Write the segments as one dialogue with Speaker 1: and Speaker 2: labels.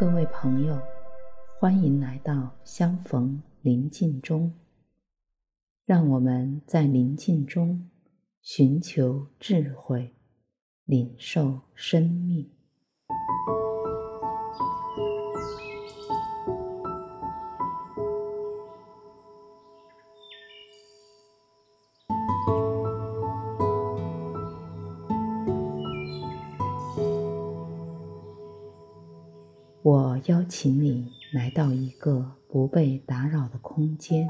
Speaker 1: 各位朋友，欢迎来到相逢宁静中。让我们在宁静中寻求智慧，领受生命。邀请你来到一个不被打扰的空间，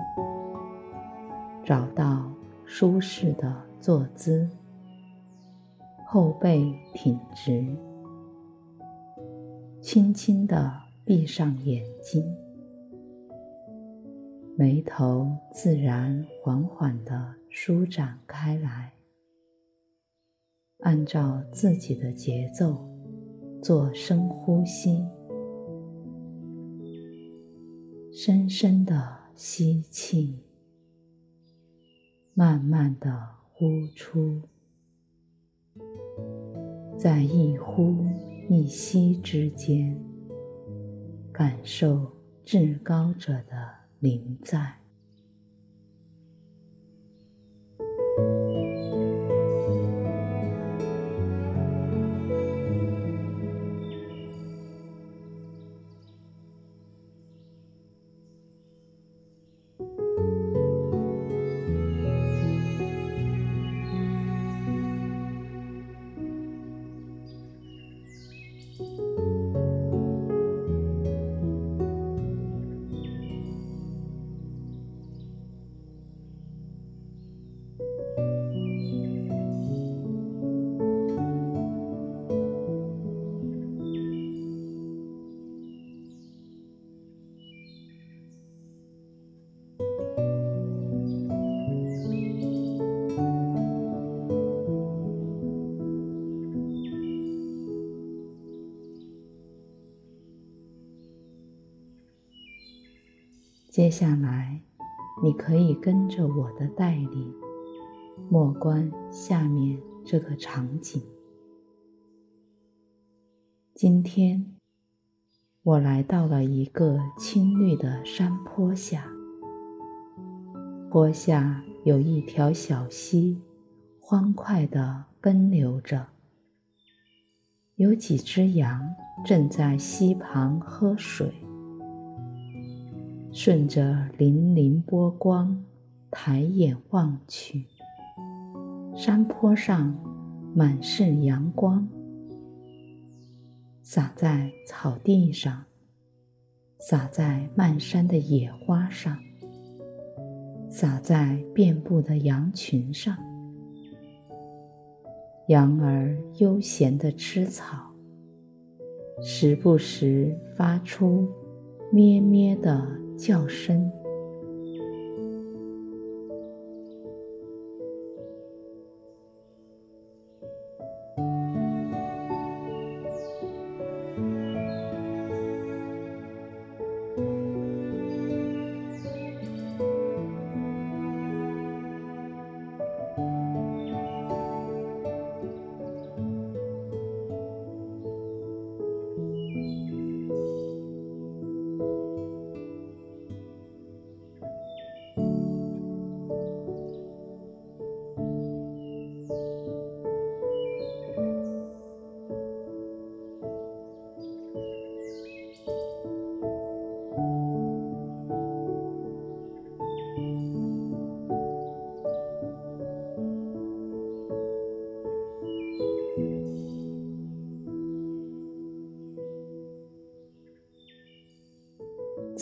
Speaker 1: 找到舒适的坐姿，后背挺直，轻轻地闭上眼睛，眉头自然缓缓地舒展开来，按照自己的节奏做深呼吸。深深的吸气，慢慢的呼出，在一呼一吸之间，感受至高者的灵在。接下来，你可以跟着我的带领，默观下面这个场景。今天，我来到了一个青绿的山坡下，坡下有一条小溪，欢快地奔流着，有几只羊正在溪旁喝水。顺着粼粼波光，抬眼望去，山坡上满是阳光，洒在草地上，洒在漫山的野花上，洒在遍布的羊群上。羊儿悠闲地吃草，时不时发出咩咩的叫声。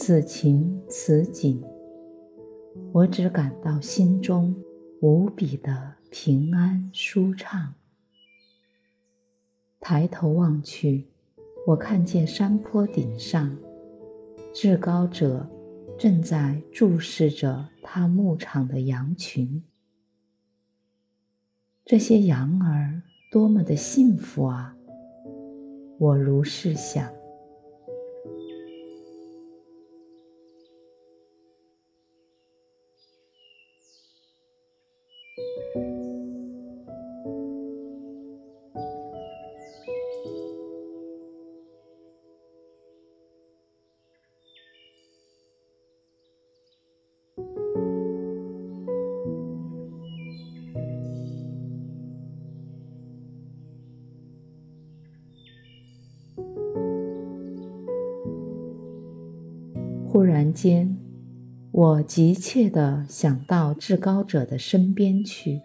Speaker 1: 此情此景，我只感到心中无比的平安舒畅。抬头望去，我看见山坡顶上，至高者正在注视着他牧场的羊群。这些羊儿多么的幸福啊！我如是想。忽然间，我急切地想到至高者的身边去。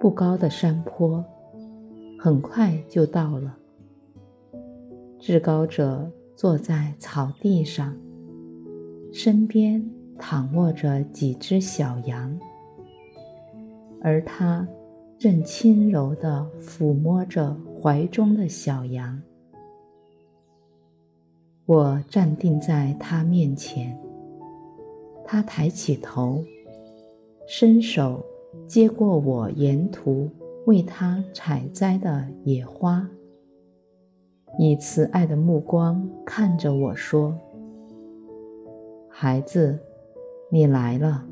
Speaker 1: 不高的山坡，很快就到了。至高者坐在草地上，身边躺卧着几只小羊，而他正轻柔地抚摸着怀中的小羊。我站定在他面前，他抬起头，伸手。接过我沿途为他采摘的野花，以慈爱的目光看着我说：“孩子，你来了，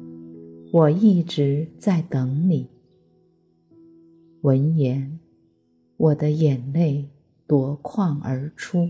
Speaker 1: 我一直在等你。”闻言，我的眼泪夺眶而出。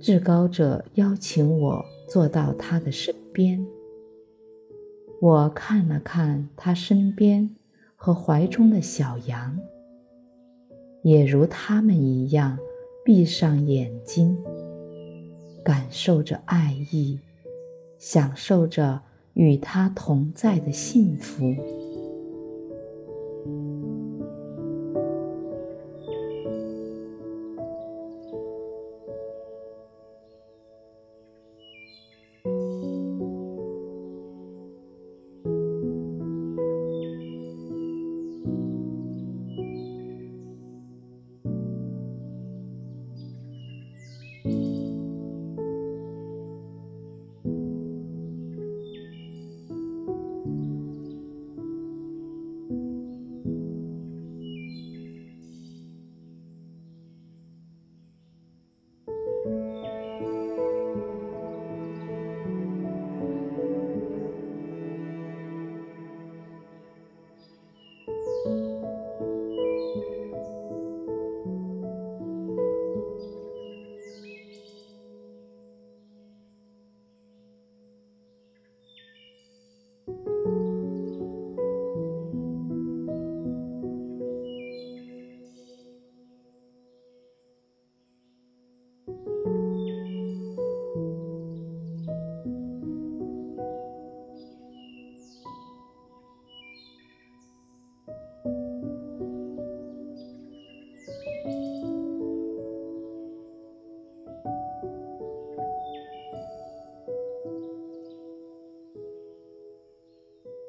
Speaker 1: 至高者邀请我坐到他的身边，我看了看他身边和怀中的小羊，也如他们一样闭上眼睛，感受着爱意，享受着与他同在的幸福。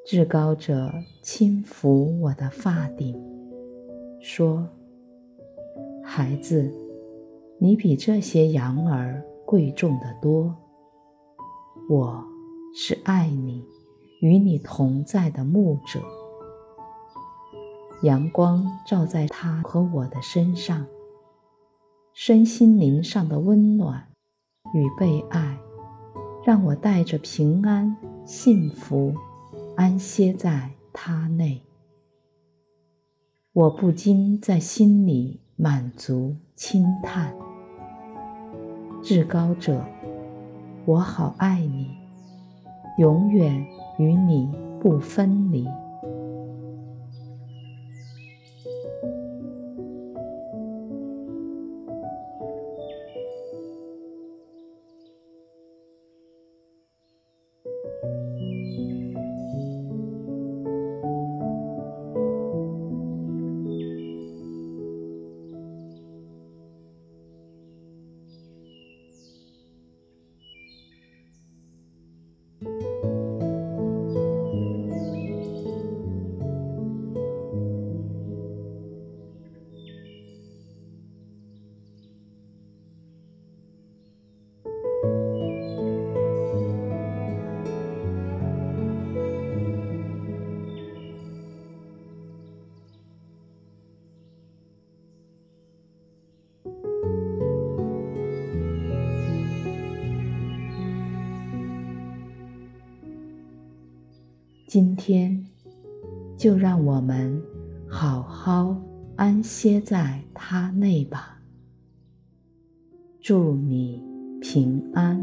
Speaker 1: 至高者轻抚我的发顶，说：“孩子，你比这些羊儿贵重得多。我是爱你，与你同在的牧者。阳光照在他和我的身上，身心灵上的温暖与被爱，让我带着平安、幸福。”安歇在他内，我不禁在心里满足轻叹：至高者，我好爱你，永远与你不分离。今天，就让我们好好安歇在他内吧。祝你平安。